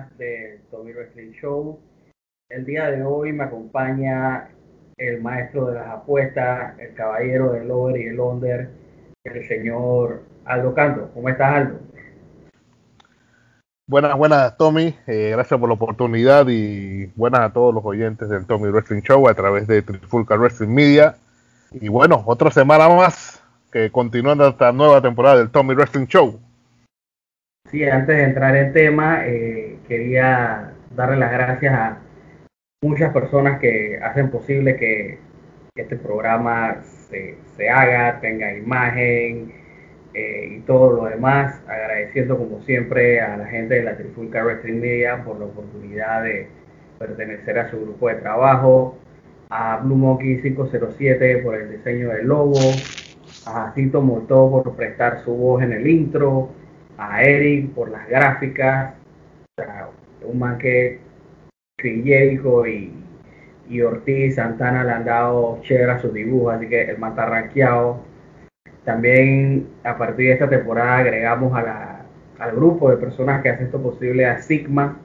Episodio más de Tommy Wrestling Show. El día de hoy me acompaña el maestro de las apuestas, el caballero del over y el under, el señor Aldo Canto. ¿Cómo estás, Aldo? Buenas, buenas, Tommy. Eh, gracias por la oportunidad y buenas a todos los oyentes del Tommy Wrestling Show a través de Trifulca Wrestling Media. Y bueno, otra semana más que continuando esta nueva temporada del Tommy Wrestling Show. Sí, antes de entrar en tema, eh, quería darle las gracias a muchas personas que hacen posible que este programa se, se haga, tenga imagen eh, y todo lo demás. Agradeciendo como siempre a la gente de la Trifulca Wrestling Media por la oportunidad de pertenecer a su grupo de trabajo, a Blue Monkey 507 por el diseño del logo, a Jacinto Moltó por prestar su voz en el intro a Eric por las gráficas, un man que Crillejo y, y Ortiz Santana le han dado chévere a sus dibujos, así que el man está rankeado. También a partir de esta temporada agregamos a la, al grupo de personas que hacen esto posible a Sigma,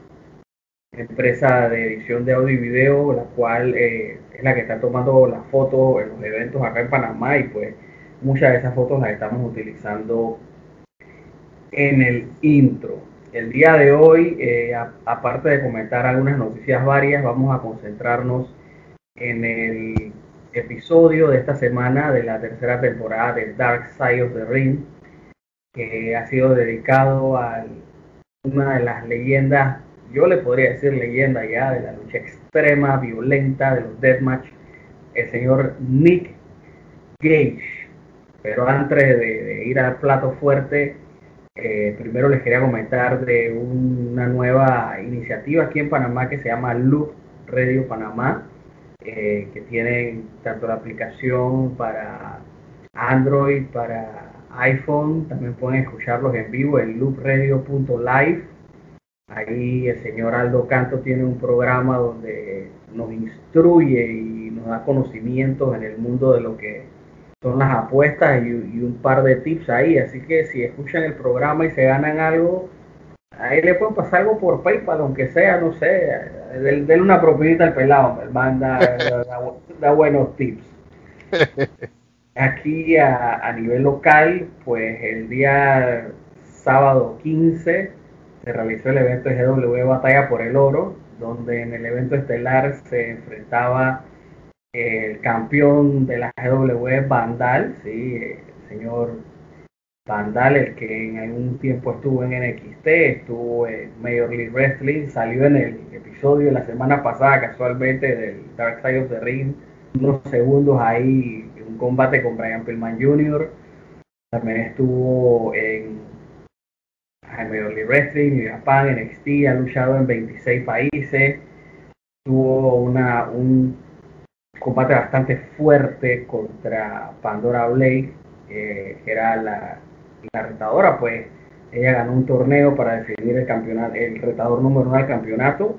empresa de edición de audio y video, la cual eh, es la que está tomando las fotos en los eventos acá en Panamá y pues muchas de esas fotos las estamos utilizando en el intro. El día de hoy, eh, aparte de comentar algunas noticias varias, vamos a concentrarnos en el episodio de esta semana de la tercera temporada de Dark Side of the Ring, que ha sido dedicado a una de las leyendas, yo le podría decir leyenda ya, de la lucha extrema, violenta, de los deathmatch, el señor Nick Gage. Pero antes de ir al plato fuerte, eh, primero les quería comentar de una nueva iniciativa aquí en Panamá que se llama Loop Radio Panamá, eh, que tienen tanto la aplicación para Android, para iPhone, también pueden escucharlos en vivo en loopradio.live. Ahí el señor Aldo Canto tiene un programa donde nos instruye y nos da conocimientos en el mundo de lo que son las apuestas y, un par de tips ahí. Así que si escuchan el programa y se ganan algo, ahí le pueden pasar algo por PayPal, aunque sea, no sé, denle una propinita al pelado, manda da, buenos tips. Aquí a, a, nivel local, pues el día sábado 15 se realizó el evento GW Batalla por el Oro, donde en el evento estelar se enfrentaba el campeón de la GW Vandal, sí, el señor Vandal, el que en algún tiempo estuvo en NXT, estuvo en Major League Wrestling, salió en el episodio de la semana pasada casualmente del Dark Side of the Ring, unos segundos ahí, un combate con Brian Pillman Jr., también estuvo en Major League Wrestling, New Japan, NXT, ha luchado en 26 países, tuvo una, un combate bastante fuerte contra Pandora Blake, que era la, retadora, pues ella ganó un torneo para definir el campeonato, el retador número uno del campeonato.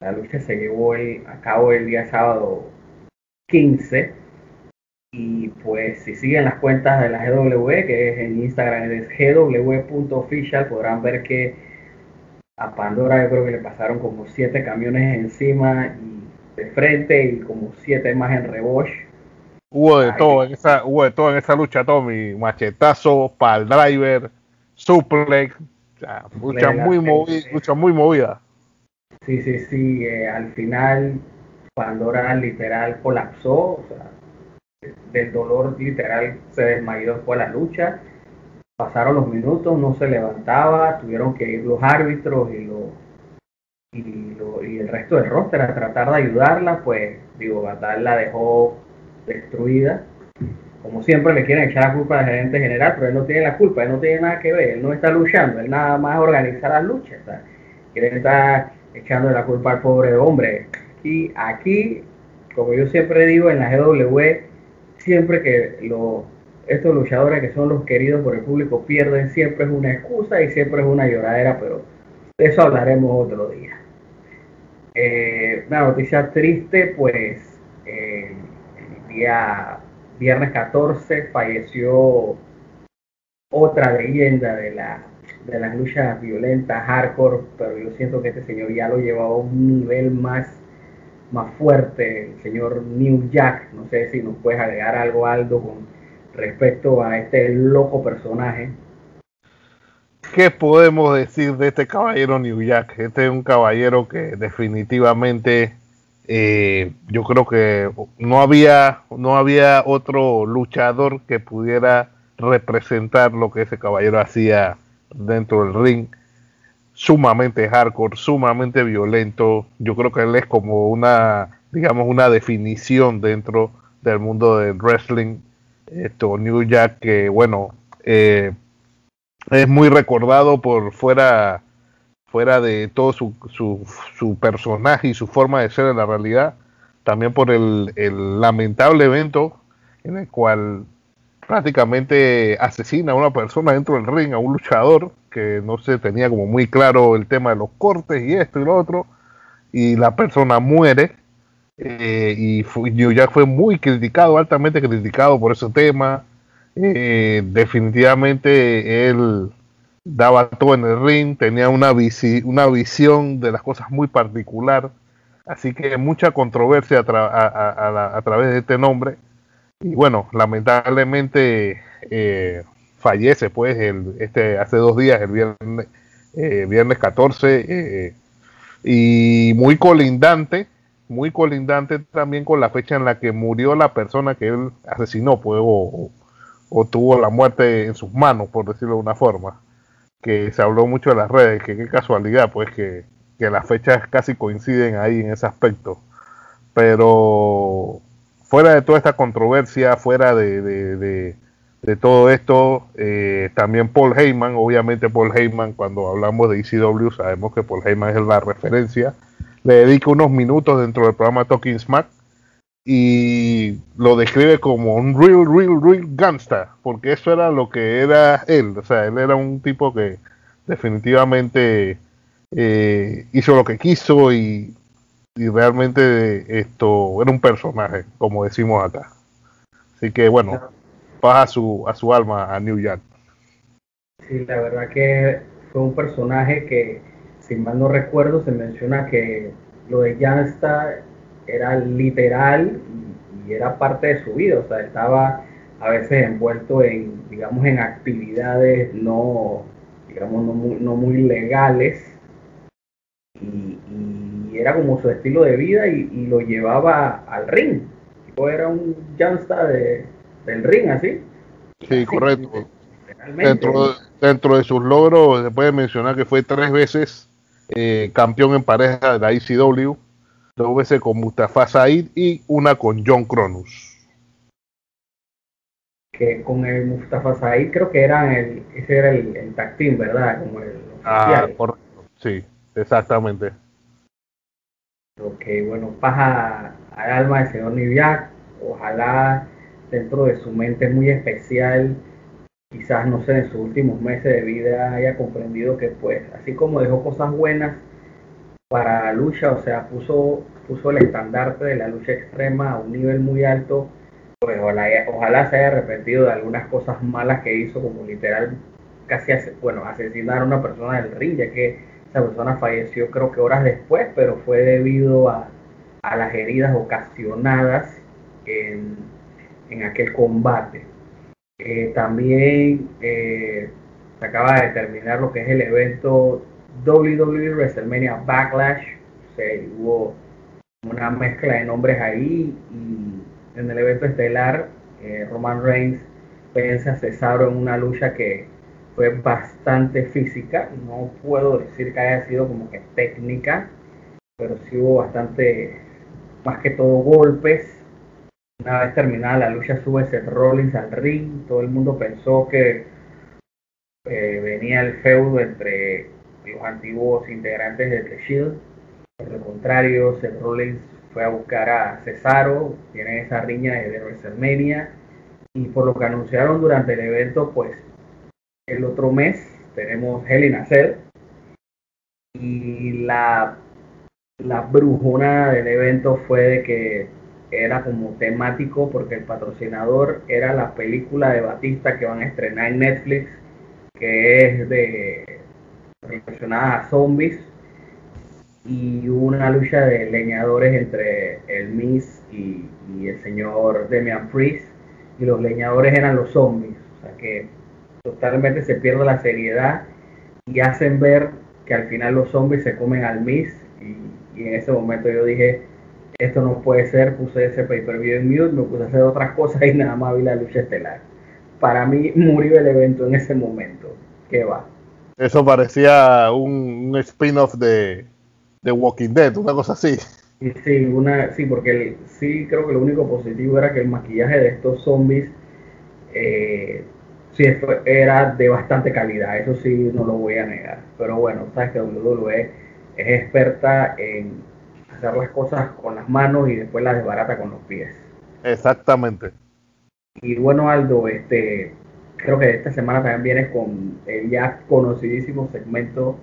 La lucha se llevó a cabo el día sábado 15. Y pues si siguen las cuentas de la GW, que es en Instagram, es gw.official, podrán ver que a Pandora yo creo que le pasaron como siete camiones encima y de frente y como siete más en reboche. Hubo de todo en esa, hubo de todo en esa lucha, Tommy, machetazo, pal driver, suplex, lucha muy movida, lucha muy movida. Sí, sí, sí, eh, al final Pandora literal colapsó, o sea, del dolor literal se desmayó después de la lucha. Pasaron los minutos, no se levantaba, tuvieron que ir los árbitros y, los y, y el resto del roster a tratar de ayudarla, pues digo, Batal la dejó destruida. Como siempre le quieren echar la culpa al gerente general, pero él no tiene la culpa, él no tiene nada que ver, él no está luchando, él nada más organiza las luchas. Quiere estar echando la culpa al pobre hombre. Y aquí, como yo siempre digo en la GW, siempre que los, estos luchadores que son los queridos por el público pierden, siempre es una excusa y siempre es una lloradera, pero de eso hablaremos otro día. Eh, una noticia triste, pues eh, el día viernes 14 falleció otra leyenda de, la, de las luchas violentas, hardcore, pero yo siento que este señor ya lo llevaba a un nivel más, más fuerte, el señor New Jack. No sé si nos puedes agregar algo, Aldo, con respecto a este loco personaje. ¿Qué podemos decir de este caballero New Jack? Este es un caballero que definitivamente eh, yo creo que no había, no había otro luchador que pudiera representar lo que ese caballero hacía dentro del ring. Sumamente hardcore, sumamente violento. Yo creo que él es como una, digamos, una definición dentro del mundo del wrestling. Esto, New Jack, que bueno, eh, es muy recordado por fuera, fuera de todo su, su, su, personaje y su forma de ser en la realidad, también por el, el, lamentable evento en el cual prácticamente asesina a una persona dentro del ring, a un luchador que no se tenía como muy claro el tema de los cortes y esto y lo otro, y la persona muere. Eh, y ya fue muy criticado, altamente criticado por ese tema eh, definitivamente él daba todo en el ring, tenía una, una visión de las cosas muy particular, así que mucha controversia a, través de este nombre. Y bueno, lamentablemente eh, fallece pues este, hace dos días, el viernes, eh, viernes 14, y muy colindante, muy colindante también con la fecha en la que murió la persona que él asesinó, pues, o, o tuvo la muerte en sus manos, por decirlo de una forma, que se habló mucho en las redes, que qué casualidad, pues que, las fechas casi coinciden ahí en ese aspecto. Pero fuera de toda esta controversia, fuera de, de, todo esto, eh, también Paul Heyman, obviamente Paul Heyman, cuando hablamos de ECW, sabemos que Paul Heyman es la referencia, le dedica unos minutos dentro del programa Talking Smack y lo describe como un real, real, real gangsta, porque eso era lo que era él, o sea, él era un tipo que definitivamente eh, hizo lo que quiso y, realmente esto era un personaje, como decimos acá. Así que bueno, baja su, a su alma a New York. Sí, la verdad que fue un personaje que, si mal no recuerdo, se menciona que lo de Gangsta era literal y, era parte de su vida, o sea, estaba a veces envuelto en, digamos, en actividades no, digamos, no muy, no muy legales y, era como su estilo de vida y, lo llevaba al ring. Era un jansta de, del ring, así. Sí, correcto. Dentro, dentro de sus logros se puede mencionar que fue tres veces eh, campeón en pareja de la ICW dos veces con Mustafa Said y una con John Cronus. Que con el Mustafa Said creo que era el, ese era el, el team, ¿verdad? Como el ah, correcto. Sí, exactamente. Ok, bueno, paja al alma del señor Niviak. Ojalá dentro de su mente muy especial, quizás, no sé, en sus últimos meses de vida haya comprendido que, pues, así como dejó cosas buenas, para la lucha, o sea, puso, puso el estandarte de la lucha extrema a un nivel muy alto, pues ojalá, se haya arrepentido de algunas cosas malas que hizo, como literal casi, bueno, asesinar a una persona del ring, ya que esa persona falleció creo que horas después, pero fue debido a, a las heridas ocasionadas en, en aquel combate. Eh, también eh, se acaba de terminar lo que es el evento WWE WrestleMania Backlash. O hubo una mezcla de nombres ahí y en el evento estelar, eh, Roman Reigns vence a Cesaro en una lucha que fue bastante física. No puedo decir que haya sido como que técnica, pero sí hubo bastante, más que todo golpes. Una vez terminada la lucha sube Seth Rollins al ring. Todo el mundo pensó que eh, venía el feudo entre los antiguos integrantes de The Shield. Por lo contrario, Seth Rollins fue a buscar a Cesaro, tiene esa riña de WrestleMania y por lo que anunciaron durante el evento, pues el otro mes tenemos a Cell y la, la brujona del evento fue de que era como temático porque el patrocinador era la película de Batista que van a estrenar en Netflix que es de relacionada a zombies y una lucha de leñadores entre el Miss y, el señor Demian Priest y los leñadores eran los zombies. O sea que totalmente se pierde la seriedad y hacen ver que al final los zombies se comen al Miss y, en ese momento yo dije, esto no puede ser, puse ese pay-per-view en mute, me puse a hacer otras cosas y nada más vi la lucha estelar. Para mí murió el evento en ese momento. ¿Qué va? Eso parecía un, un spin-off de, de Walking Dead, una cosa así. Sí, una, sí, porque el, sí creo que lo único positivo era que el maquillaje de estos zombies eh, sí era de bastante calidad, eso sí no lo voy a negar. Pero bueno, sabes que WWE es experta en hacer las cosas con las manos y después las desbarata con los pies. Exactamente. Y bueno, Aldo, este creo que esta semana también vienes con el ya conocidísimo segmento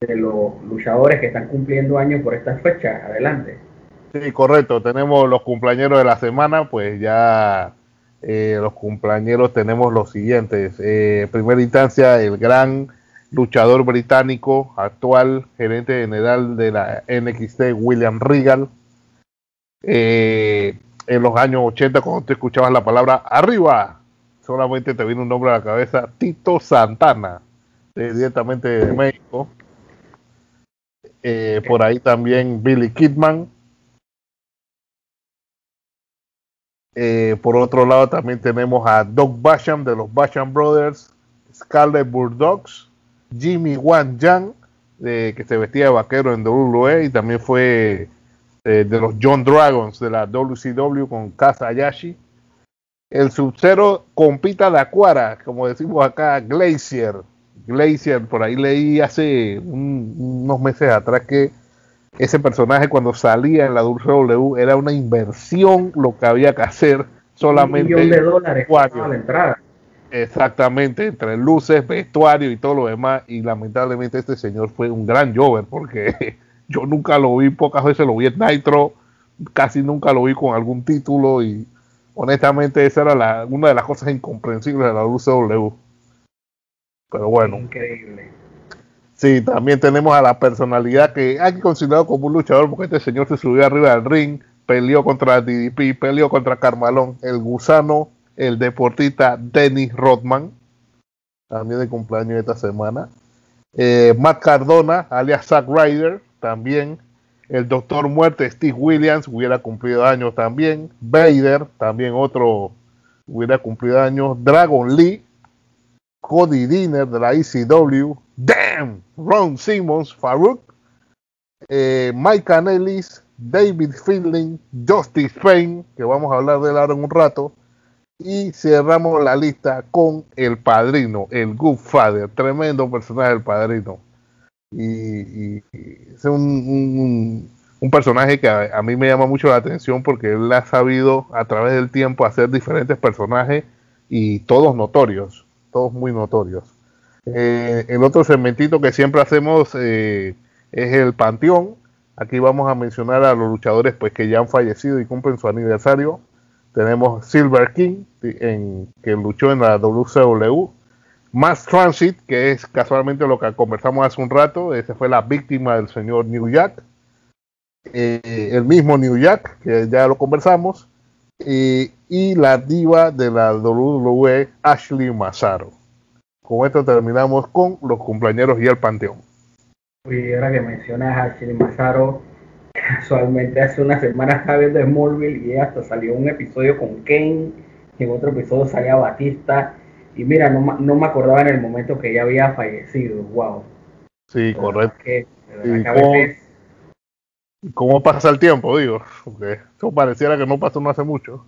de los luchadores que están cumpliendo años por estas fechas. Adelante. Sí, correcto. Tenemos los cumpleaños de la semana, pues ya eh, los cumpleaños tenemos los siguientes. Eh, en primera instancia, el gran luchador británico, actual gerente general de la NXT, William Regal. Eh, en los años 80, cuando tú escuchabas la palabra arriba, solamente te viene un nombre a la cabeza, Tito Santana, directamente de México. Eh, por ahí también Billy Kidman. Eh, por otro lado también tenemos a Doug Basham de los Basham Brothers, Scarlett Bulldogs, Jimmy Wan Yang, eh, que se vestía de vaquero en WWE y también fue de los John Dragons de la WCW con Kasa Ayashi. El Sub-Zero compita de Aquara, como decimos acá, Glacier, Glacier, por ahí leí hace un, unos meses atrás que ese personaje cuando salía en la W era una inversión lo que había que hacer solamente. Un millón de dólares la entrada. Exactamente, entre luces, vestuario y todo lo demás. Y lamentablemente este señor fue un gran jover porque yo nunca lo vi, pocas veces lo vi en Nitro, casi nunca lo vi con algún título y honestamente esa era la, una de las cosas incomprensibles de la WCW. Pero bueno. Increíble. Sí, también tenemos a la personalidad que hay que considerarlo como un luchador porque este señor se subió arriba del ring, peleó contra DDP, peleó contra Carmalón, el gusano, el deportista Dennis Rodman, también de cumpleaños esta semana. Eh, Matt Cardona, alias Zack Ryder, también. El Doctor Muerte, Steve Williams, hubiera cumplido años también. Vader, también otro, hubiera cumplido años. Dragon Lee, Cody Dinner de la ECW, Damn, Ron Simmons, Farouk, eh, Mike Canellis, David Fielding, Justice Payne, que vamos a hablar de él ahora en un rato, y cerramos la lista con El Padrino, el Good Father, tremendo personaje el Padrino. Y, es un, un, personaje que a, a, mí me llama mucho la atención porque él ha sabido a través del tiempo hacer diferentes personajes y todos notorios todos muy notorios. Eh, el otro segmentito que siempre hacemos eh, es el Panteón. Aquí vamos a mencionar a los luchadores pues que ya han fallecido y cumplen su aniversario. Tenemos Silver King, en, que luchó en la WCW. Mass Transit, que es casualmente lo que conversamos hace un rato. Ese fue la víctima del señor New Jack. Eh, el mismo New Jack, que ya lo conversamos. Eh, y la diva de la WWE, Ashley Massaro. Con esto terminamos con los cumpleaños y el panteón. Y ahora que mencionas a Ashley Massaro, casualmente hace una semana estaba viendo Smallville y hasta salió un episodio con Kane, y en otro episodio salía Batista. Y mira, no, no me acordaba en el momento que ella había fallecido. Wow. Sí, correcto. cómo, pasa el tiempo, digo? Porque eso pareciera que no pasó no hace mucho.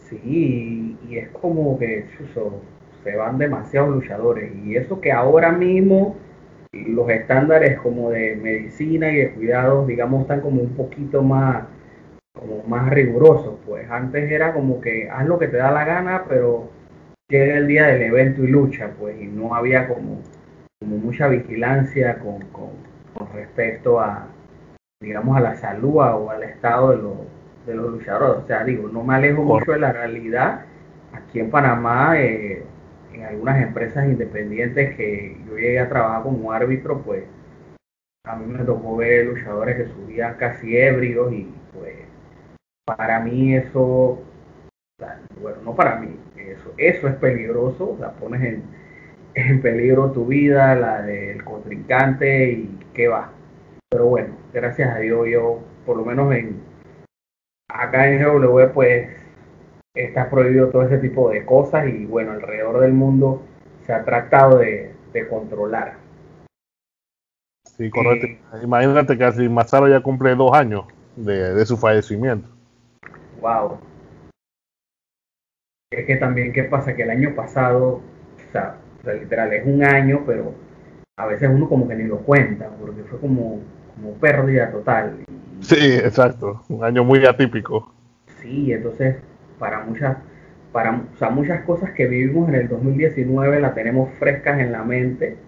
Sí, y es como que se van demasiados luchadores. Y eso que ahora mismo los estándares como de medicina y de cuidados, digamos, están como un poquito más, como más rigurosos. Pues antes era como que haz lo que te da la gana, pero llega el día del evento y lucha, pues, y no había como, como mucha vigilancia con, con, respecto a, digamos, a la salud o al estado de los, de los luchadores. O sea, digo, no me alejo mucho de la realidad. Aquí en Panamá, eh, en algunas empresas independientes que yo llegué a trabajar como árbitro, pues a mí me tocó ver luchadores que subían casi ebrios y pues para mí eso, bueno, no para mí, eso, eso es peligroso, sea, pones en, en peligro tu vida, la del contrincante y qué va. Pero bueno, gracias a Dios yo, por lo menos en acá en GW, pues está prohibido todo ese tipo de cosas y bueno, alrededor del mundo se ha tratado de, controlar. Sí, correcto. Eh, Imagínate que así Mazaro ya cumple dos años de, su fallecimiento. Wow. Es que también, ¿qué pasa? Que el año pasado, o sea, literal, es un año, pero a veces uno como que ni lo cuenta, porque fue como, como pérdida total. Sí, exacto. Un año muy atípico. Sí, entonces para muchas, para, muchas cosas que vivimos en el 2019 las tenemos frescas en la mente,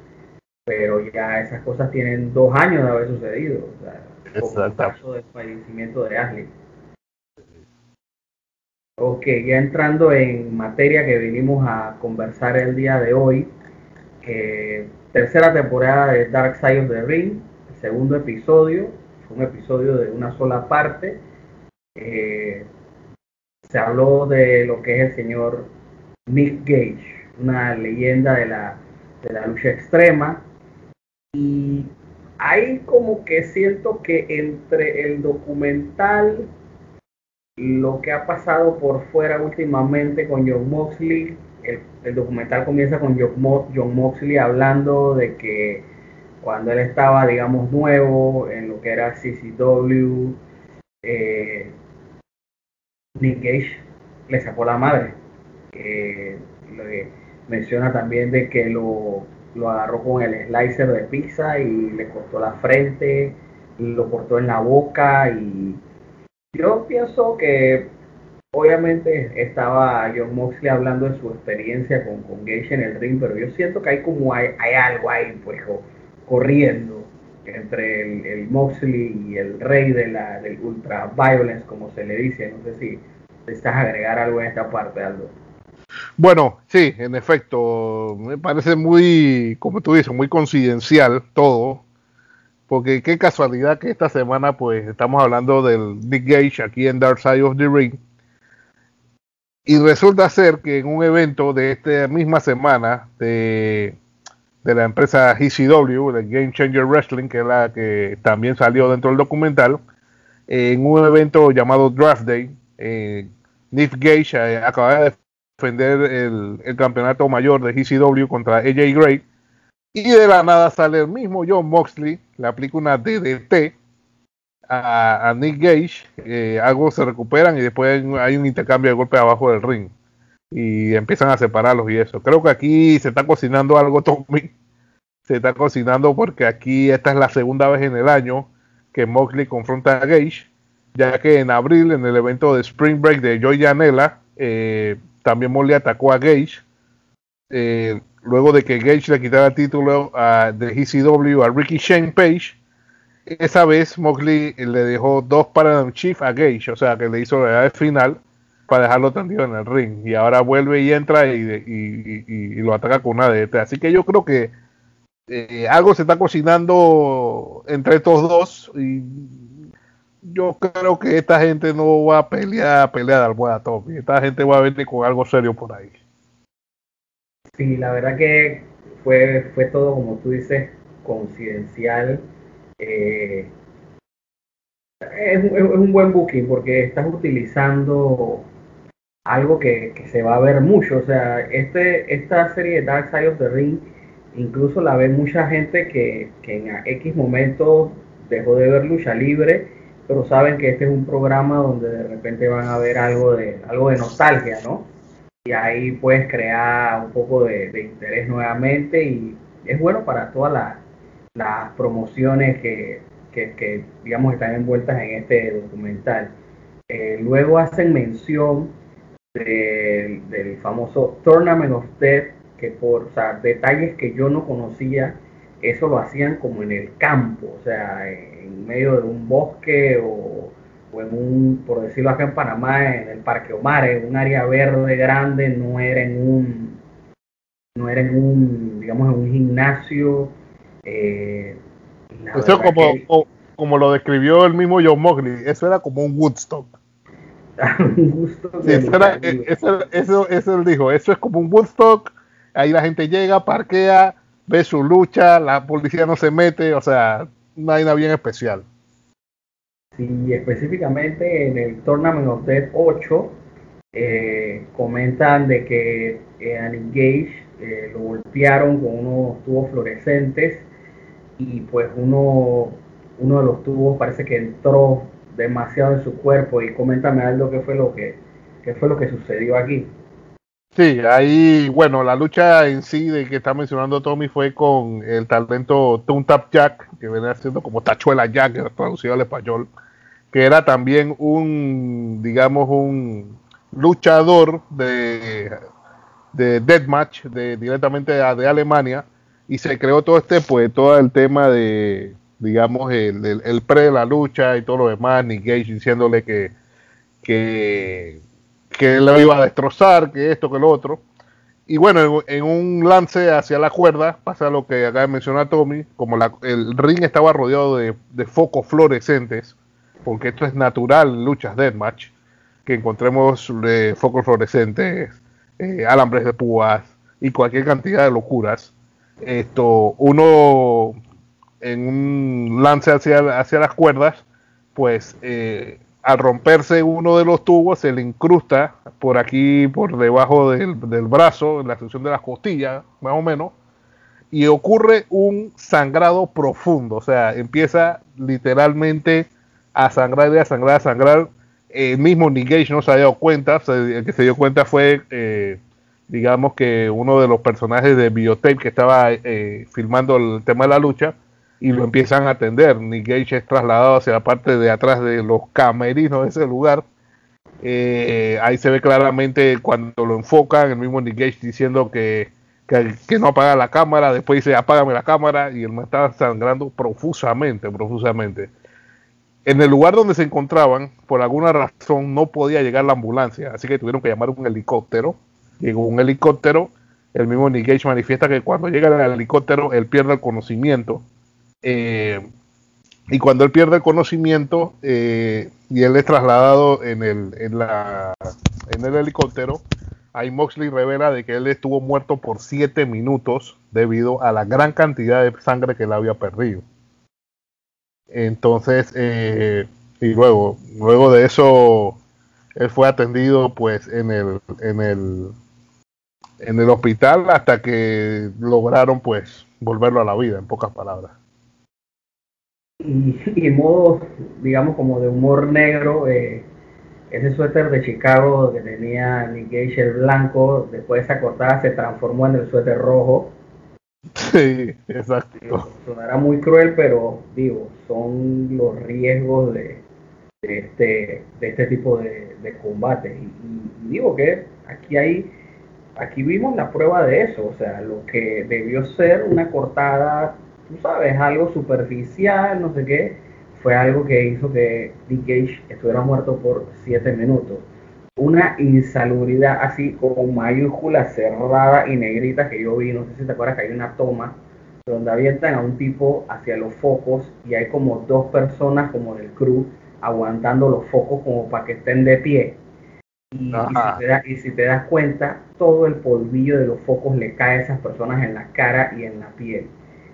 pero ya esas cosas tienen dos años de haber sucedido. O sea, el caso del fallecimiento de Ashley. Ok, ya entrando en materia que vinimos a conversar el día de hoy, tercera temporada de Dark Side of the Ring, segundo episodio, un episodio de una sola parte. Eh, se habló de lo que es el señor Nick Gage, una leyenda de la, de la lucha extrema. Y hay como que siento que entre el documental, lo que ha pasado por fuera últimamente con John Moxley, el, documental comienza con John, Moxley hablando de que cuando él estaba, digamos, nuevo en lo que era CCW, eh, Nick Gage le sacó la madre. menciona también de que lo, agarró con el slicer de pizza y le cortó la frente, lo cortó en la boca y yo pienso que obviamente estaba John Moxley hablando de su experiencia con, con Gage en el ring, pero yo siento que hay como hay, algo ahí pues corriendo entre el, Moxley y el rey de la, del ultra violence, como se le dice. No sé si necesitas agregar algo en esta parte, Aldo. Bueno, sí, en efecto, me parece muy, como tú dices, muy coincidencial todo, porque qué casualidad que esta semana pues estamos hablando del Nick Gage aquí en Dark Side of the Ring, y resulta ser que en un evento de esta misma semana de de la empresa ECW, de Game Changer Wrestling, que es la que también salió dentro del documental, en un evento llamado Draft Day. Eh, Nick Gage eh, acaba de defender el, campeonato mayor de ECW contra AJ Gray. Y de la nada sale el mismo John Moxley, le aplica una DDT a, Nick Gage, eh, algo se recuperan y después hay un intercambio de golpes abajo del ring y empiezan a separarlos y eso. Creo que aquí se está cocinando algo, Tommy. Se está cocinando porque aquí esta es la segunda vez en el año que Moxley confronta a Gage, ya que en abril, en el evento de Spring Break de Joy Janela, eh, también Moxley atacó a Gage. Eh, luego de que Gage le quitara el título a, de ECW a Ricky Shane Page, esa vez Moxley le dejó dos Paradigm Chief a Gage, o sea que le hizo la final para dejarlo tendido en el ring. Y ahora vuelve y entra y, lo ataca con una DT. Así que yo creo que eh, algo se está cocinando entre estos dos. Y yo creo que esta gente no va a pelear, a pelear al top. Esta gente va a venir con algo serio por ahí. Sí, la verdad que fue, fue todo, como tú dices, coincidencial. Eh, es, un buen booking porque estás utilizando algo que, se va a ver mucho. O sea, este, esta serie de Dark Side of the Ring incluso la ve mucha gente que, que en X momento dejó de ver lucha libre, pero saben que este es un programa donde de repente van a ver algo de, algo de nostalgia, ¿no? Y ahí puedes crear un poco de, interés nuevamente y es bueno para todas las promociones que, que, digamos, están envueltas en este documental. Eh, luego hacen mención del famoso Tournament of Death, que por detalles que yo no conocía, eso lo hacían como en el campo, o sea, en medio de un bosque o, en un, por decirlo acá en Panamá, en el Parque Omar, en un área verde grande, no era en un, no era en un, digamos, en un gimnasio. Eh, eso como, como lo describió el mismo John Mowgli, eso era como un Woodstock. un Woodstock eso, eso, eso él dijo, eso es como un Woodstock, ahí la gente llega, parquea, ve su lucha, la policía no se mete, o sea, no hay nada bien especial. Sí, específicamente en el Tournament of Death 8 eh, comentan de que eh, Gage eh, lo golpearon con unos tubos fluorescentes y pues uno, uno de los tubos parece que entró demasiado en su cuerpo y coméntame algo que fue lo que, que fue lo que sucedió aquí. Sí, ahí, bueno, la lucha en sí de que está mencionando Tommy fue con el talento Tap Jack, que viene haciendo como Tachuela Jack, traducido al español, que era también un, digamos, un luchador de, de Deathmatch, de, directamente de, Alemania, y se creó todo este, pues, todo el tema de, digamos, el, el, pre de la lucha y todo lo demás, Nick Gage diciéndole que, que que lo iba a destrozar, que esto, que lo otro. Y bueno, en, un lance hacia la cuerda, pasa lo que acaba de mencionar Tommy, como el ring estaba rodeado de, focos fluorescentes, porque esto es natural en luchas deathmatch, que encontremos eh, focos fluorescentes, eh, alambres de púas y cualquier cantidad de locuras. Esto, uno en un lance hacia, hacia las cuerdas, pues eh, al romperse uno de los tubos se le incrusta por aquí, por debajo del, brazo, en la sección de las costillas, más o menos, y ocurre un sangrado profundo, o sea, empieza literalmente a sangrar y a sangrar, a sangrar. El mismo Nick no se había dado cuenta, el que se dio cuenta fue, eh, digamos que uno de los personajes de Biotape que estaba eh, filmando el tema de la lucha, y lo empiezan a atender. Nick Gage es trasladado hacia la parte de atrás de los camerinos de ese lugar. Eh, ahí se ve claramente cuando lo enfocan, el mismo Nick Gage diciendo que, que, no apaga la cámara, después dice apágame la cámara y él me estaba sangrando profusamente, profusamente. En el lugar donde se encontraban, por alguna razón no podía llegar la ambulancia, así que tuvieron que llamar un helicóptero. Llegó un helicóptero, el mismo Nick Gage manifiesta que cuando llega el helicóptero él pierde el conocimiento eh, y cuando él pierde el conocimiento eh, y él es trasladado en el, en, la, en el helicóptero, ahí Moxley revela de que él estuvo muerto por 7 minutos debido a la gran cantidad de sangre que él había perdido. Entonces, eh, y luego, luego de eso, él fue atendido pues en el, en el, en el hospital hasta que lograron pues volverlo a la vida, en pocas palabras y, en modo, digamos, como de humor negro, eh, ese suéter de Chicago que tenía Nick Gage el blanco, después de esa cortada se transformó en el suéter rojo. Sí, exacto. sonará muy cruel, pero digo, son los riesgos de, este, de este tipo de, de combates. Y, y, digo que aquí hay, aquí vimos la prueba de eso, o sea, lo que debió ser una cortada tú sabes, algo superficial, no sé qué, fue algo que hizo que Dick Gage estuviera muerto por siete minutos. Una insalubridad así con mayúscula cerrada y negrita que yo vi, no sé si te acuerdas que hay una toma donde avientan a un tipo hacia los focos y hay como dos personas como del crew aguantando los focos como para que estén de pie. Y, y, si te das cuenta, todo el polvillo de los focos le cae a esas personas en la cara y en la piel.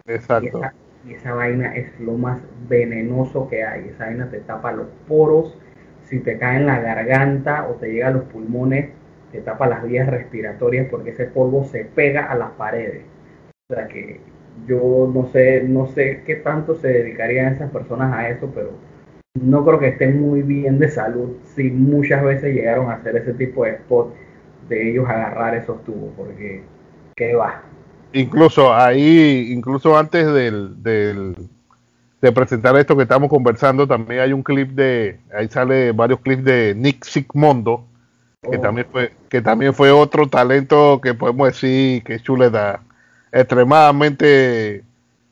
Exacto. y esa vaina es lo más venenoso que hay. Esa vaina te tapa los poros, si te cae en la garganta o te llega a los pulmones, te tapa las vías respiratorias porque ese polvo se pega a las paredes. O sea que yo no sé, no sé qué tanto se dedicarían esas personas a eso, pero no creo que estén muy bien de salud si muchas veces llegaron a hacer ese tipo de spot de ellos agarrar esos tubos, porque qué va. Incluso ahí, incluso antes del, del, de presentar esto que estamos conversando, también hay un clip de, ahí sale varios clips de Nick Sigmondo, que oh. también fue, que también fue otro talento que podemos decir que es chuleta, extremadamente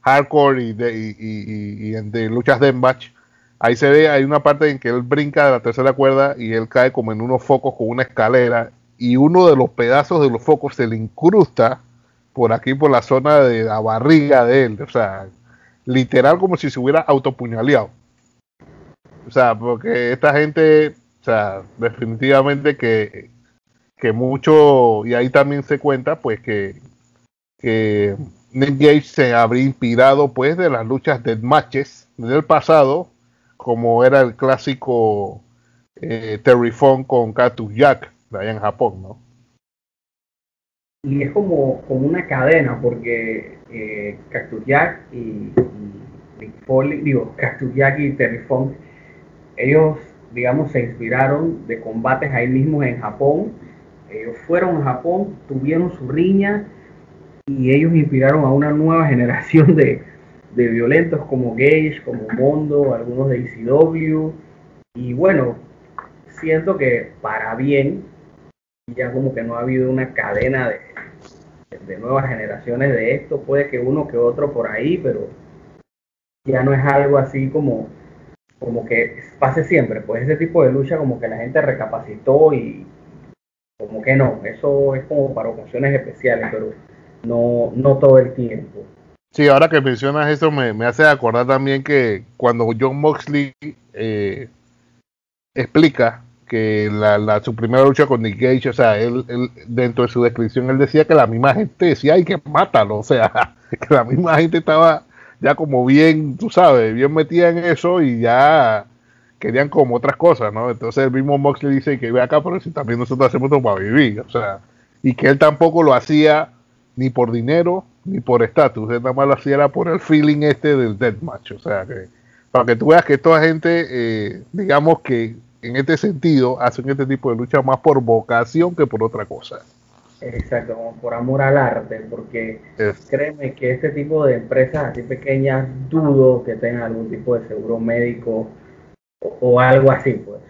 hardcore y de, y, de luchas de match. Ahí se ve, hay una parte en que él brinca de la tercera cuerda y él cae como en unos focos con una escalera y uno de los pedazos de los focos se le incrusta por aquí, por la zona de la barriga de él. O sea, literal como si se hubiera autopuñaleado. O sea, porque esta gente, o sea, definitivamente que, que mucho, y ahí también se cuenta, pues que, que Nick Gage se habría inspirado, pues, de las luchas de matches del pasado, como era el clásico eh, Terry Funk con Cactus Jack, allá en Japón, ¿no? Y es como, como una cadena, porque eh, Cactus Jack y, y y Terry Funk, ellos, digamos, se inspiraron de combates ahí mismo en Japón. Ellos fueron a Japón, tuvieron su riña y ellos inspiraron a una nueva generación de, de violentos como Gage, como Mondo, algunos de ECW. Y bueno, siento que para bien, ya como que no ha habido una cadena de, de nuevas generaciones de esto, puede que uno que otro por ahí, pero ya no es algo así como, como que pase siempre, pues ese tipo de lucha como que la gente recapacitó y como que no, eso es como para ocasiones especiales, pero no, no todo el tiempo. Sí, ahora que mencionas eso me, me hace acordar también que cuando John Moxley eh, explica que la, su primera lucha con Nick Gage, o sea, él, dentro de su descripción, él decía que la misma gente decía, hay que mátalo, o sea, que la misma gente estaba ya como bien, tú sabes, bien metida en eso y ya querían como otras cosas, ¿no? Entonces el mismo Moxley dice que ve acá, pero si también nosotros hacemos todo para vivir, o sea, y que él tampoco lo hacía ni por dinero ni por estatus, él nada más lo hacía por el feeling este del deathmatch, o sea, que para que tú veas que toda gente, eh, digamos que en este sentido hacen este tipo de lucha más por vocación que por otra cosa. Exacto, como por amor al arte, porque créeme que este tipo de empresas así pequeñas dudo que tengan algún tipo de seguro médico o, algo así, pues.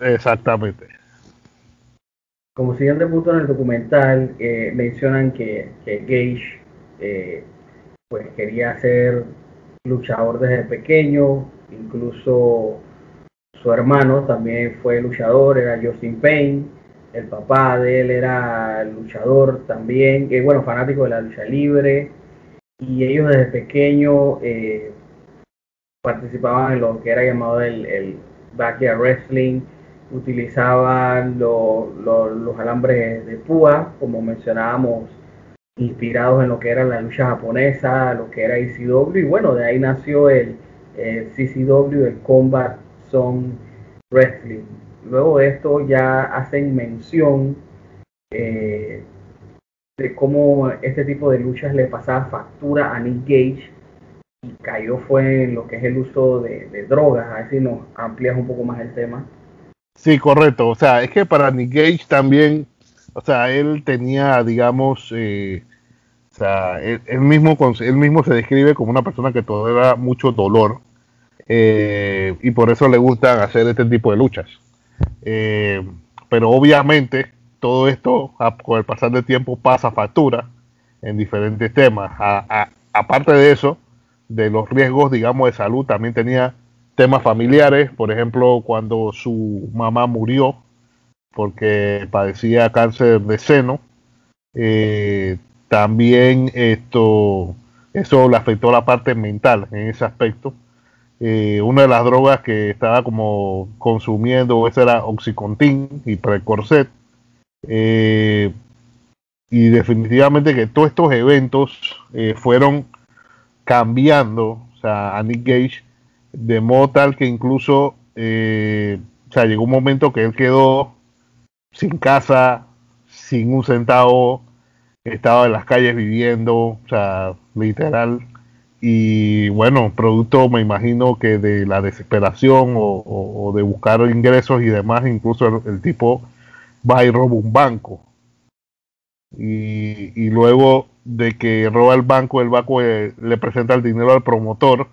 Exactamente. Como siguiente punto en el documental, eh, mencionan que, que Gage eh, pues quería ser luchador desde pequeño, incluso su hermano también fue luchador, era Justin Payne. El papá de él era luchador también, que bueno, fanático de la lucha libre. Y ellos desde pequeño eh, participaban en lo que era llamado el, backyard wrestling. Utilizaban los alambres de púa, como mencionábamos, inspirados en lo que era la lucha japonesa, lo que era ECW. Y bueno, de ahí nació el, el CCW, el Combat son wrestling. Luego de esto ya hacen mención eh, de cómo este tipo de luchas le pasaba factura a Nick Gage y cayó fue en lo que es el uso de, drogas. A ver si nos amplias un poco más el tema. Sí, correcto. O sea, es que para Nick Gage también, o sea, él tenía, digamos, eh, o sea, él, mismo, él mismo se describe como una persona que tolera mucho dolor eh, y por eso le gustan hacer este tipo de luchas. Eh, pero obviamente todo esto con el pasar del tiempo pasa factura en diferentes temas. aparte de eso, de los riesgos, digamos, de salud, también tenía temas familiares, por ejemplo, cuando su mamá murió porque padecía cáncer de seno, eh, también esto, eso le afectó la parte mental en ese aspecto eh, una de las drogas que estaba como consumiendo esa era Oxycontin y Precorset. Eh, y definitivamente que todos estos eventos eh, fueron cambiando o sea, a Nick Gage de modo tal que incluso eh, o sea, llegó un momento que él quedó sin casa, sin un centavo, estaba en las calles viviendo, o sea, literal. Y bueno, producto me imagino que de la desesperación o, de buscar ingresos y demás, incluso el, tipo va y roba un banco. Y, y, luego de que roba el banco, el banco le, le presenta el dinero al promotor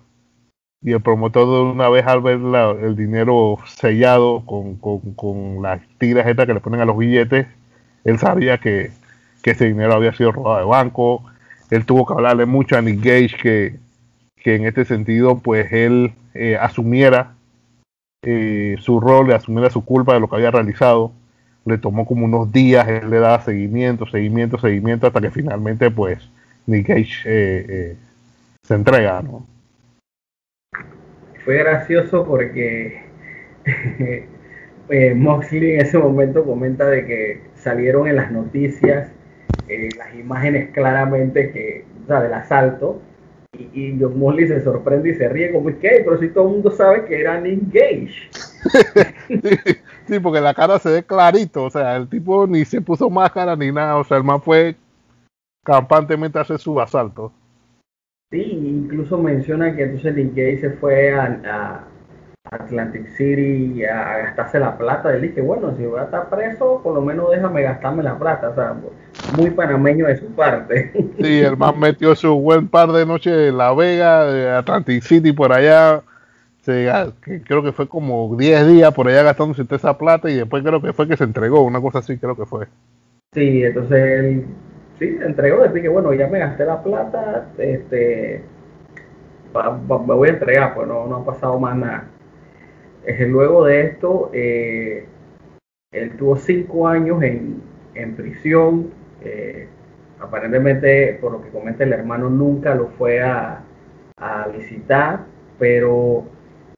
y el promotor de una vez al ver el dinero sellado con, con, las tiras estas que le ponen a los billetes, él sabía que, ese dinero había sido robado de banco. Él tuvo que hablarle mucho a Nick Gage que, en este sentido pues él eh, asumiera eh, su rol, asumiera su culpa de lo que había realizado. Le tomó como unos días, él le daba seguimiento, seguimiento, seguimiento, hasta que finalmente pues Nick Gage eh, se entrega, ¿no? fue gracioso porque Moxley en ese momento comenta de que salieron en las noticias eh, las imágenes claramente que, o sea, del asalto y, y John Moxley se sorprende y se ríe como, ¿qué? Pero si todo el mundo sabe que era Engage. sí, porque la cara se ve clarito, o sea, el tipo ni se puso máscara ni nada, o sea, el man fue campantemente a hacer su asalto. Sí, incluso menciona que entonces Nick Gage se fue a, Atlantic City a, gastarse la plata. Él dice, bueno, si voy a estar preso, por lo menos déjame gastarme la plata. O sea, muy panameño de su parte. Sí, el man metió su buen par de noches en La Vega, de Atlantic City, por allá. creo que fue como 10 días por allá gastándose toda esa plata y después creo que fue que se entregó, una cosa así creo que fue. Sí, entonces él sí, entregó, decir que bueno, ya me gasté la plata, este, me voy a entregar, pues no, no ha pasado más nada. Luego de esto, eh, él tuvo cinco años en, en prisión, eh, aparentemente, por lo que comenta el hermano, nunca lo fue a, a visitar, pero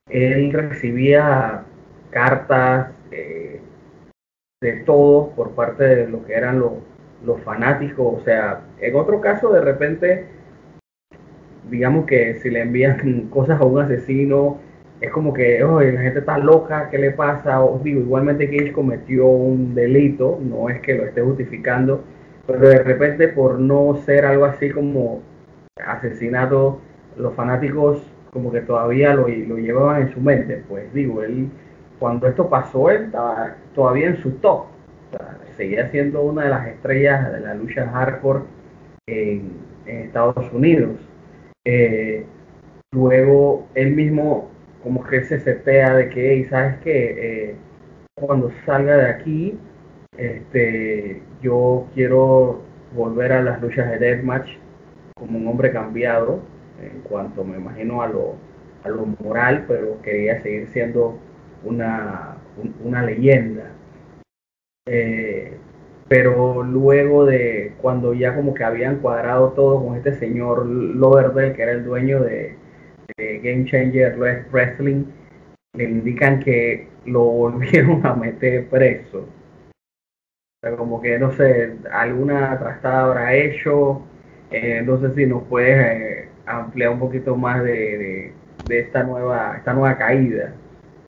él recibía cartas eh, de todo por parte de lo que eran los los fanáticos, o sea, en otro caso de repente, digamos que si le envían cosas a un asesino, es como que, oye, la gente está loca, ¿qué le pasa? O digo, igualmente Cage cometió un delito, no es que lo esté justificando, pero de repente por no ser algo así como asesinato, los fanáticos como que todavía lo, lo llevaban en su mente, pues digo, él, cuando esto pasó, él estaba todavía en su top, seguía siendo una de las estrellas de la lucha hardcore en, Estados Unidos. Eh, luego él mismo como que se setea de que, ¿sabes que eh, cuando salga de aquí, este, yo quiero volver a las luchas de deathmatch como un hombre cambiado en cuanto me imagino a lo, a lo moral, pero quería seguir siendo una, una leyenda. Eh, pero luego de cuando ya como que habían cuadrado todo con este señor Loverdale, que era el dueño de, Game Changer Wrestling, le indican que lo volvieron a meter preso. Como que no sé, alguna trastada habrá hecho. Eh, no sé si nos puedes eh, ampliar un poquito más de, de, esta nueva esta nueva caída.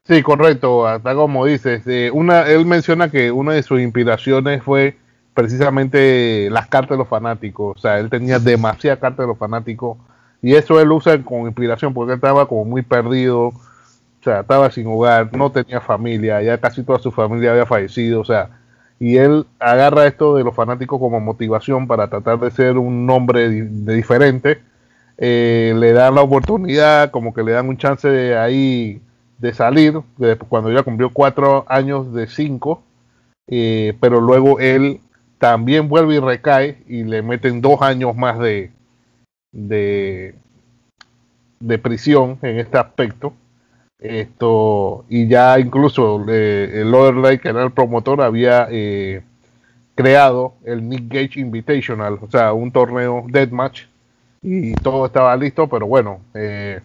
Sí, correcto, hasta como dices, eh, una, él menciona que una de sus inspiraciones fue precisamente las cartas de los fanáticos, o sea, él tenía demasiadas cartas de los fanáticos y eso él usa con inspiración porque él estaba como muy perdido, o sea, estaba sin hogar, no tenía familia, ya casi toda su familia había fallecido, o sea, y él agarra esto de los fanáticos como motivación para tratar de ser un hombre de diferente, eh, le dan la oportunidad, como que le dan un chance de ahí de salir, cuando ya cumplió cuatro años de cinco, eh, pero luego él también vuelve y recae y le meten dos años más de, de, de prisión en este aspecto. Esto, y ya incluso eh, el Lake, que era el promotor, había eh, creado el Nick Gage Invitational, o sea, un torneo deathmatch, y todo estaba listo, pero bueno, eh,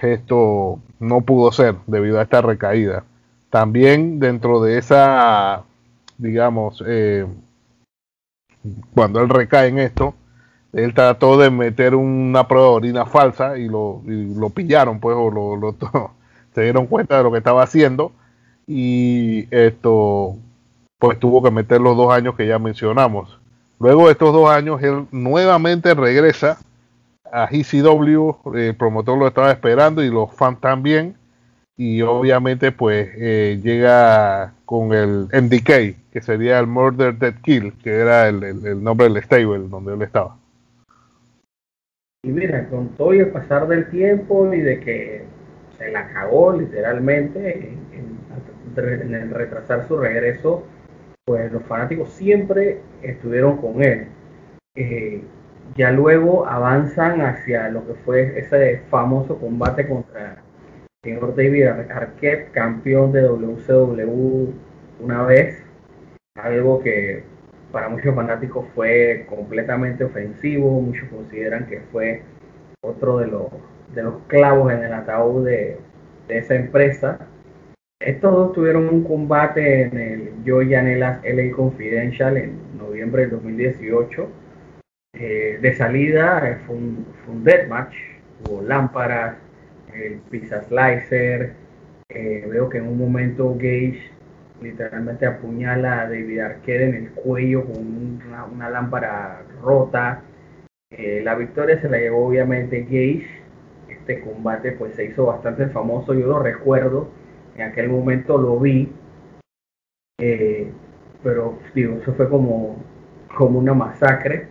esto no pudo ser debido a esta recaída. También dentro de esa, digamos, cuando él recae en esto, él trató de meter una prueba de orina falsa y lo, lo pillaron, pues, o lo, se dieron cuenta de lo que estaba haciendo y esto, pues tuvo que meter los dos años que ya mencionamos. Luego de estos dos años, él nuevamente regresa a ECW, el promotor lo estaba esperando y los fans también, y obviamente pues eh, llega con el MDK, que sería el Murder Dead Kill, que era el, el nombre del stable donde él estaba. Y mira, con todo el pasar del tiempo y de que se la cagó literalmente en, el retrasar su regreso, pues los fanáticos siempre estuvieron con él. Eh, ya luego avanzan hacia lo que fue ese famoso combate contra el señor David Arquette, campeón de WCW una vez, algo que para muchos fanáticos fue completamente ofensivo, muchos consideran que fue otro de los, de los clavos en el ataúd de, esa empresa. Estos dos tuvieron un combate en el Joy Yanelas LA Confidential en noviembre del 2018. Eh, de salida eh, fue, un, fue un deathmatch, hubo lámparas, el pizza slicer. Eh, veo que en un momento Gage literalmente apuñala a David Arquette en el cuello con una, lámpara rota. Eh, la victoria se la llevó obviamente Gage. Este combate pues se hizo bastante famoso, yo lo recuerdo, en aquel momento lo vi, eh, pero digo, eso fue como, como una masacre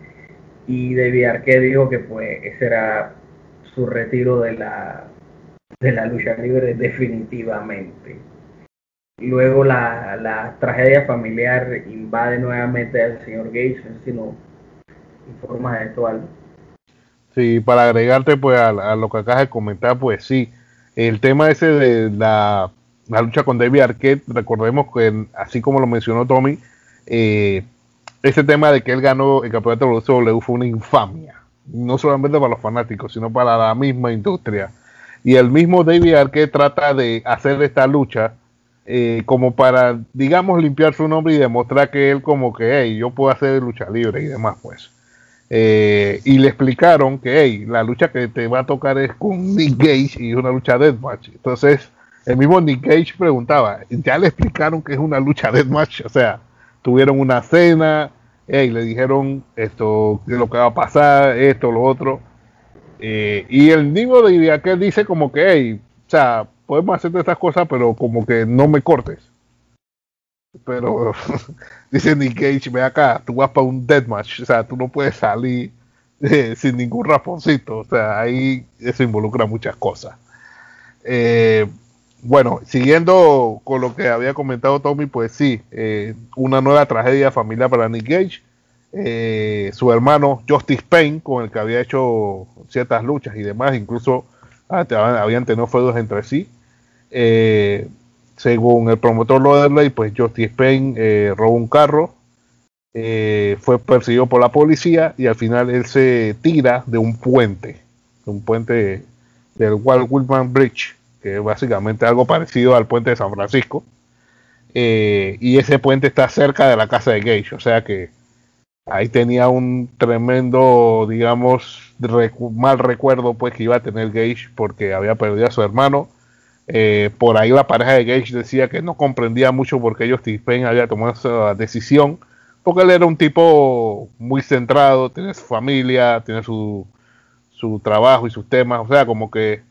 y David Arquette dijo que pues ese era su retiro de la, de la lucha libre definitivamente. Luego la, la, tragedia familiar invade nuevamente al señor Gates, si no informa de esto algo. Sí, para agregarte pues a, lo que acabas de comentar, pues sí, el tema ese de la, lucha con David Arquette, recordemos que así como lo mencionó Tommy, eh, ese tema de que él ganó el campeonato de WCW fue una infamia, no solamente para los fanáticos, sino para la misma industria. Y el mismo David Arquette trata de hacer esta lucha eh, como para, digamos, limpiar su nombre y demostrar que él como que, hey, yo puedo hacer lucha libre y demás, pues. Eh, y le explicaron que, hey, la lucha que te va a tocar es con Nick Gage y una lucha deathmatch. Entonces, el mismo Nick Gage preguntaba, ya le explicaron que es una lucha deathmatch, o sea, tuvieron una cena, hey, le dijeron esto, lo que va a pasar, esto, lo otro. Eh, y el mismo de que dice como que, hey, o sea, podemos hacer estas cosas, pero como que no me cortes. Pero dice Nick Cage, ve acá, tú vas para un deathmatch, o sea, tú no puedes salir eh, sin ningún raponcito, o sea, ahí eso involucra muchas cosas. Eh, bueno, siguiendo con lo que había comentado Tommy, pues sí, eh, una nueva tragedia familiar para Nick Cage. su hermano Justice Payne, con el que había hecho ciertas luchas y demás, incluso ah, habían tenido feudos entre sí, eh, según el promotor Loderley, pues Justice Payne eh, robó un carro, eh, fue perseguido por la policía y al final él se tira de un puente, un puente del Walt Whitman Bridge, que es básicamente algo parecido al puente de San Francisco. y ese puente está cerca de la casa de Gage, o sea que ahí tenía un tremendo, digamos, mal recuerdo pues que iba a tener Gage porque había perdido a su hermano eh, por ahí la pareja de Gage decía que no comprendía mucho por qué ellos Payne había tomado esa decisión, porque él era un tipo muy centrado, tiene su familia, tiene su, su trabajo y sus temas, o sea, como que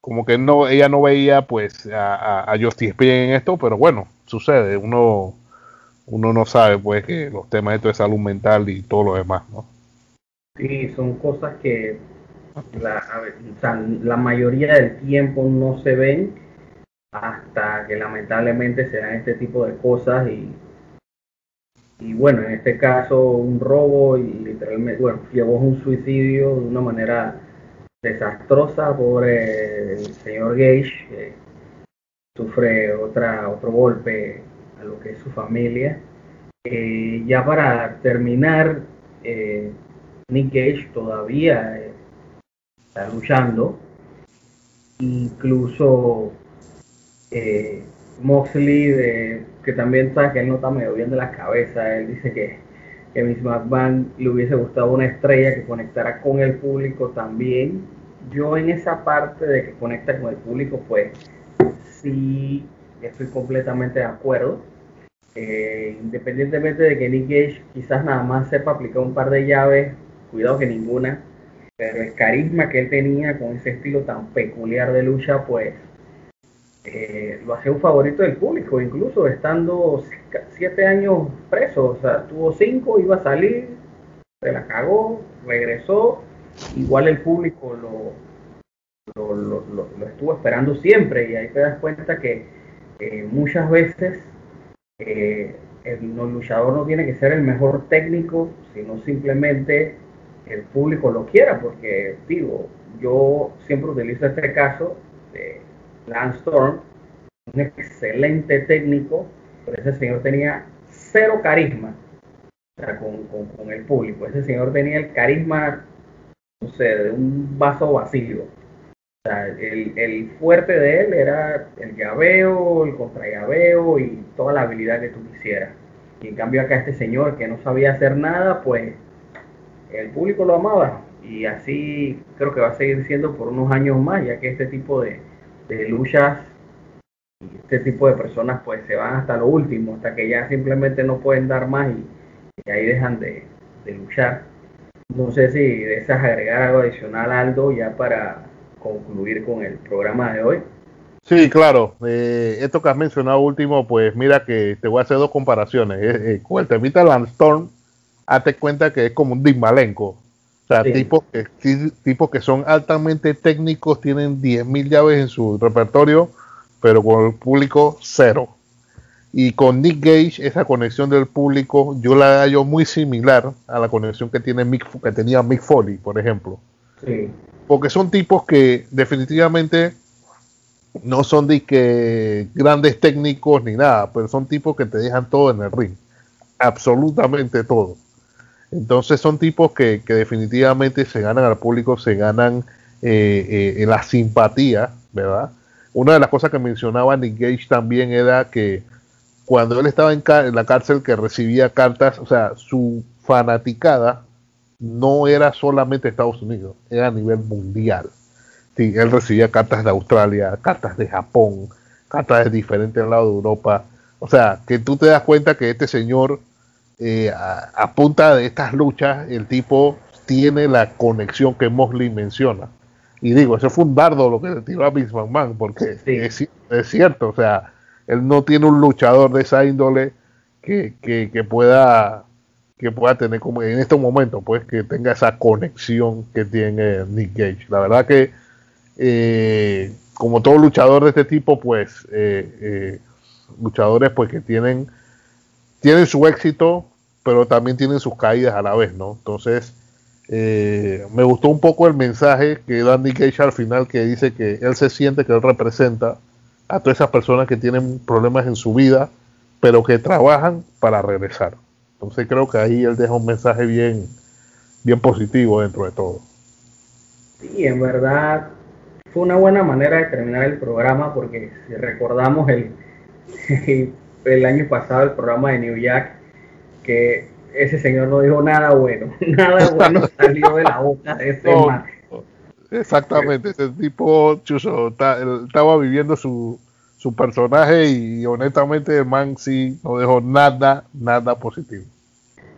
como que no ella no veía pues a, a, Justice Payne en esto, pero bueno, sucede, uno uno no sabe pues que los temas de salud mental y todo lo demás, ¿no? Sí, son cosas que la, la mayoría del tiempo no se ven hasta que lamentablemente se dan este tipo de cosas y, y bueno, en este caso un robo y literalmente, bueno, llevó un suicidio de una manera desastrosa por el señor Gage, que sufre otra, otro golpe a lo que es su familia. Eh, ya para terminar, eh, Nick Gage todavía luchando. Incluso eh, Moxley, que también sabe que él no está medio bien de la cabeza, él dice que, que Miss McMahon le hubiese gustado una estrella que conectara con el público también. Yo en esa parte de que conecta con el público, pues sí estoy completamente de acuerdo. Eh, independientemente de que Nick Gage quizás nada más sepa aplicar un par de llaves, cuidado que ninguna, pero el carisma que él tenía con ese estilo tan peculiar de lucha, pues eh, lo hacía un favorito del público, incluso estando siete años preso, o sea, tuvo cinco, iba a salir, se la cagó, regresó, igual el público lo, lo, lo, estuvo esperando siempre y ahí te das cuenta que eh, muchas veces eh, el, luchador no tiene que ser el mejor técnico, sino simplemente el público lo quiera, porque digo, yo siempre utilizo este caso de Lance Storm, un excelente técnico, pero ese señor tenía cero carisma con, el público. Ese señor tenía el carisma, no sé, de un vaso vacío. El, el, fuerte de él era el llaveo, el contrallaveo y toda la habilidad que tú quisieras. Y en cambio acá este señor que no sabía hacer nada, pues el público lo amaba y así creo que va a seguir siendo por unos años más, ya que este tipo de, luchas, este tipo de personas pues se van hasta lo último, hasta que ya simplemente no pueden dar más y, ahí dejan de, luchar. No sé si deseas agregar algo adicional, Aldo, ya para concluir con el programa de hoy. Sí, claro. Eh, esto que has mencionado último, pues mira que te voy a hacer dos comparaciones. Eh, eh, con el temita Landstorm, hazte cuenta que es como un Dismalenco. O sea, tipos, que, tipos que son altamente técnicos, tienen 10.000 llaves en su repertorio, pero con el público cero. Y con Nick Gage, esa conexión del público, yo la hallo muy similar a la conexión que, tiene Mick, que tenía Mick Foley, por ejemplo. Porque son tipos que definitivamente no son de que grandes técnicos ni nada, pero son tipos que te dejan todo en el ring. Absolutamente todo. Entonces son tipos que, definitivamente se ganan al público, se ganan eh, eh, la simpatía, ¿verdad? Una de las cosas que mencionaba Nick Gage también era que cuando él estaba en, la cárcel que recibía cartas, o sea, su fanaticada no era solamente Estados Unidos, era a nivel mundial. Él recibía cartas de Australia, cartas de Japón, cartas de diferentes lados de Europa. O sea, que tú te das cuenta que este señor eh, a, punta de estas luchas, el tipo tiene la conexión que Mosley menciona. Y digo, eso fue un dardo lo que le tiró a Vince McMahon, porque es, cierto, o sea, él no tiene un luchador de esa índole que, que, pueda que pueda tener como en este momento, pues que tenga esa conexión que tiene Nick Gage. La verdad que eh, como todo luchador de este tipo, pues eh, luchadores pues que tienen tienen su éxito, pero también tienen sus caídas a la vez, ¿no? Entonces, eh, me gustó un poco el mensaje que da Nick Cage al final, que dice que él se siente que él representa a todas esas personas que tienen problemas en su vida, pero que trabajan para regresar. Entonces creo que ahí él deja un mensaje bien, bien positivo dentro de todo. Sí, en verdad fue una buena manera de terminar el programa porque si recordamos el, el año pasado el programa de New Jack, que ese señor no dijo nada bueno, nada bueno salió de la boca de ese man. Exactamente, ese tipo, Chuso, estaba viviendo su, su personaje y honestamente el man sí no dejó nada, nada positivo.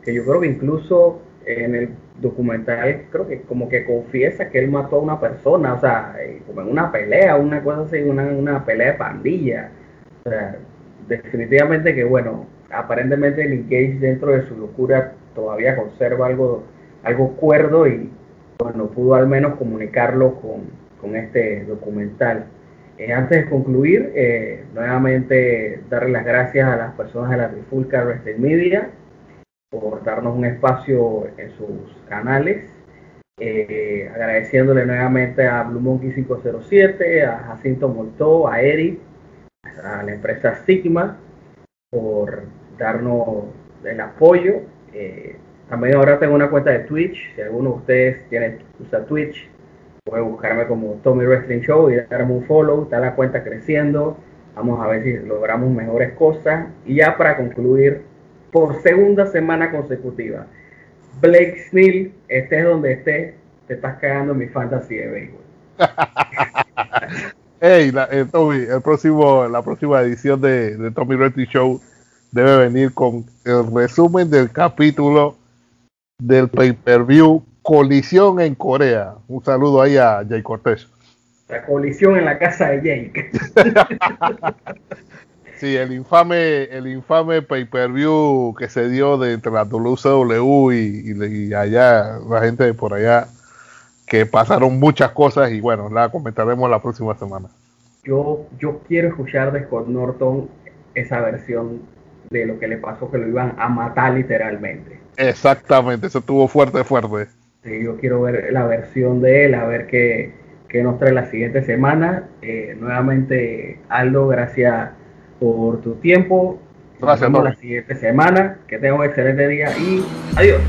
Que yo creo que incluso en el documental creo que como que confiesa que él mató a una persona, o sea, eh, como en una pelea, una cosa así, una, una pelea de pandilla. O sea, definitivamente que, bueno, aparentemente Cage dentro de su locura todavía conserva algo, algo cuerdo y, bueno, pudo al menos comunicarlo con, este documental. Eh, antes de concluir, eh, nuevamente darle las gracias a las personas de la Trifulca Wrestling Media por darnos un espacio en sus canales. Eh, agradeciéndole nuevamente a Blue Monkey 507, a Jacinto Moltó, a Eric, a la empresa Sigma por darnos el apoyo. Eh, también ahora tengo una cuenta de Twitch. Si alguno de ustedes tiene, usa Twitch, puede buscarme como Tommy Wrestling Show y darme un follow. Está la cuenta creciendo. Vamos a ver si logramos mejores cosas. Y ya para concluir, por segunda semana consecutiva. Blake Snell, estés donde estés, te estás cagando en mi fantasy de béisbol. hey, eh, Tommy, el próximo, la próxima edición de, Tommy Retty Show debe venir con el resumen del capítulo del pay-per-view Colisión en Corea. Un saludo ahí a Jay Cortés. La colisión en la casa de Jake. sí, el infame, el infame pay-per-view que se dio de entre la WCW y, y, allá, la gente de por allá, que pasaron muchas cosas y bueno, la comentaremos la próxima semana. Yo, yo quiero escuchar de Scott Norton esa versión de lo que le pasó, que lo iban a matar literalmente. Exactamente, eso estuvo fuerte, fuerte. Sí, yo quiero ver la versión de él, a ver qué, qué nos trae la siguiente semana. Eh, nuevamente, Aldo, gracias por tu tiempo. Gracias, Nos vemos la siguiente semana. Que tenga un excelente día y adiós.